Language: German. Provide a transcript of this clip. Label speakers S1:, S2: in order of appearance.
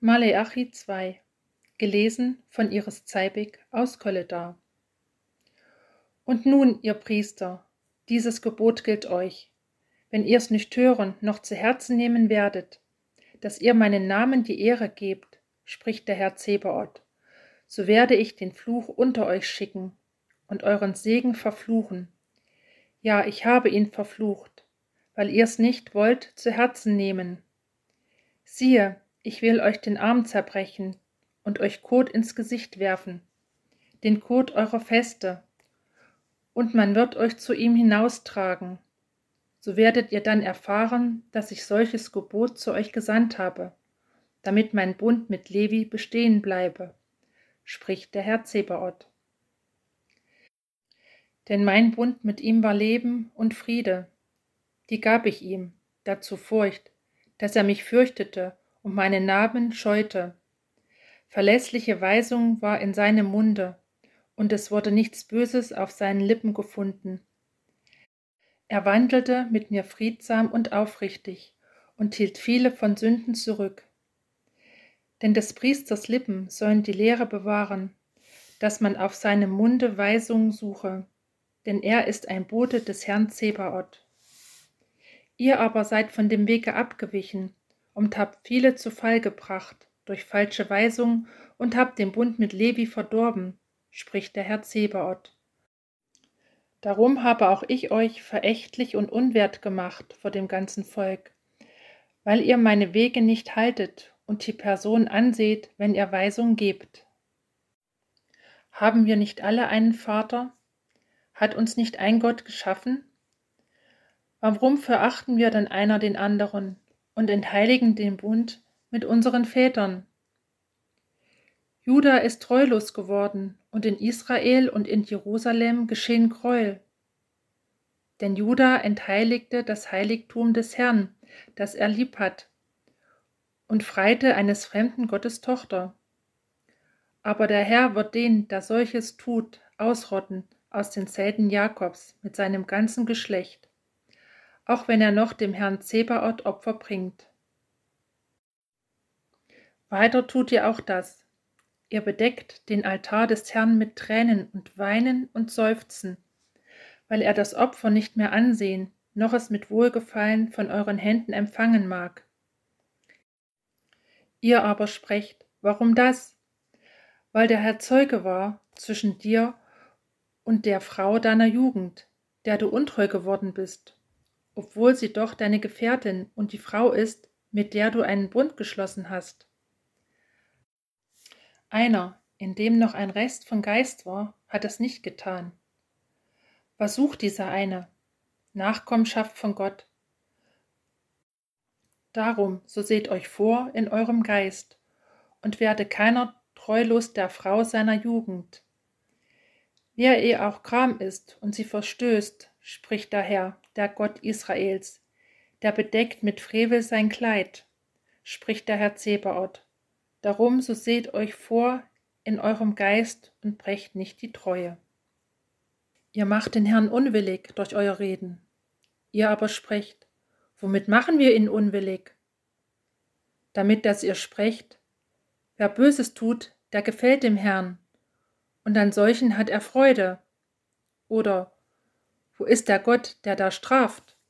S1: Maleachi 2 Gelesen von Iris Zeibig aus Kolledar Und nun, ihr Priester, dieses Gebot gilt euch, wenn ihr's nicht hören noch zu Herzen nehmen werdet, dass ihr meinen Namen die Ehre gebt, spricht der Herr Zebaoth, so werde ich den Fluch unter euch schicken und euren Segen verfluchen. Ja, ich habe ihn verflucht, weil ihr's nicht wollt zu Herzen nehmen. Siehe, ich will euch den Arm zerbrechen und euch Kot ins Gesicht werfen, den Kot eurer Feste, und man wird euch zu ihm hinaustragen. So werdet ihr dann erfahren, dass ich solches Gebot zu euch gesandt habe, damit mein Bund mit Levi bestehen bleibe, spricht der Herr Zebaoth. Denn mein Bund mit ihm war Leben und Friede, die gab ich ihm, dazu Furcht, dass er mich fürchtete und meine Namen scheute. Verlässliche Weisung war in seinem Munde, und es wurde nichts Böses auf seinen Lippen gefunden. Er wandelte mit mir friedsam und aufrichtig und hielt viele von Sünden zurück. Denn des Priesters Lippen sollen die Lehre bewahren, dass man auf seinem Munde Weisung suche, denn er ist ein Bote des Herrn Zebaoth. Ihr aber seid von dem Wege abgewichen und habt viele zu Fall gebracht durch falsche Weisung und habt den Bund mit Levi verdorben, spricht der Herr Zebaoth. Darum habe auch ich euch verächtlich und unwert gemacht vor dem ganzen Volk, weil ihr meine Wege nicht haltet und die Person anseht, wenn ihr Weisung gebt. Haben wir nicht alle einen Vater? Hat uns nicht ein Gott geschaffen? Warum verachten wir dann einer den anderen und entheiligen den Bund mit unseren Vätern. Juda ist treulos geworden, und in Israel und in Jerusalem geschehen Gräuel. Denn Juda entheiligte das Heiligtum des Herrn, das er lieb hat, und freite eines fremden Gottes Tochter. Aber der Herr wird den, der solches tut, ausrotten aus den Zelten Jakobs mit seinem ganzen Geschlecht auch wenn er noch dem Herrn Zebaoth Opfer bringt. Weiter tut ihr auch das. Ihr bedeckt den Altar des Herrn mit Tränen und Weinen und Seufzen, weil er das Opfer nicht mehr ansehen, noch es mit Wohlgefallen von euren Händen empfangen mag. Ihr aber sprecht, warum das? Weil der Herr Zeuge war zwischen dir und der Frau deiner Jugend, der du untreu geworden bist obwohl sie doch deine Gefährtin und die Frau ist, mit der du einen Bund geschlossen hast. Einer, in dem noch ein Rest von Geist war, hat es nicht getan. Was sucht dieser eine? Nachkommenschaft von Gott. Darum, so seht euch vor in eurem Geist und werde keiner treulos der Frau seiner Jugend. Wer ihr auch Kram ist und sie verstößt, spricht der Herr, der Gott Israels, der bedeckt mit Frevel sein Kleid, spricht der Herr Zebaoth. Darum so seht euch vor in eurem Geist und brecht nicht die Treue. Ihr macht den Herrn unwillig durch euer Reden. Ihr aber sprecht, womit machen wir ihn unwillig? Damit, dass ihr sprecht, wer Böses tut, der gefällt dem Herrn, und an solchen hat er Freude. Oder wo ist der Gott, der da straft?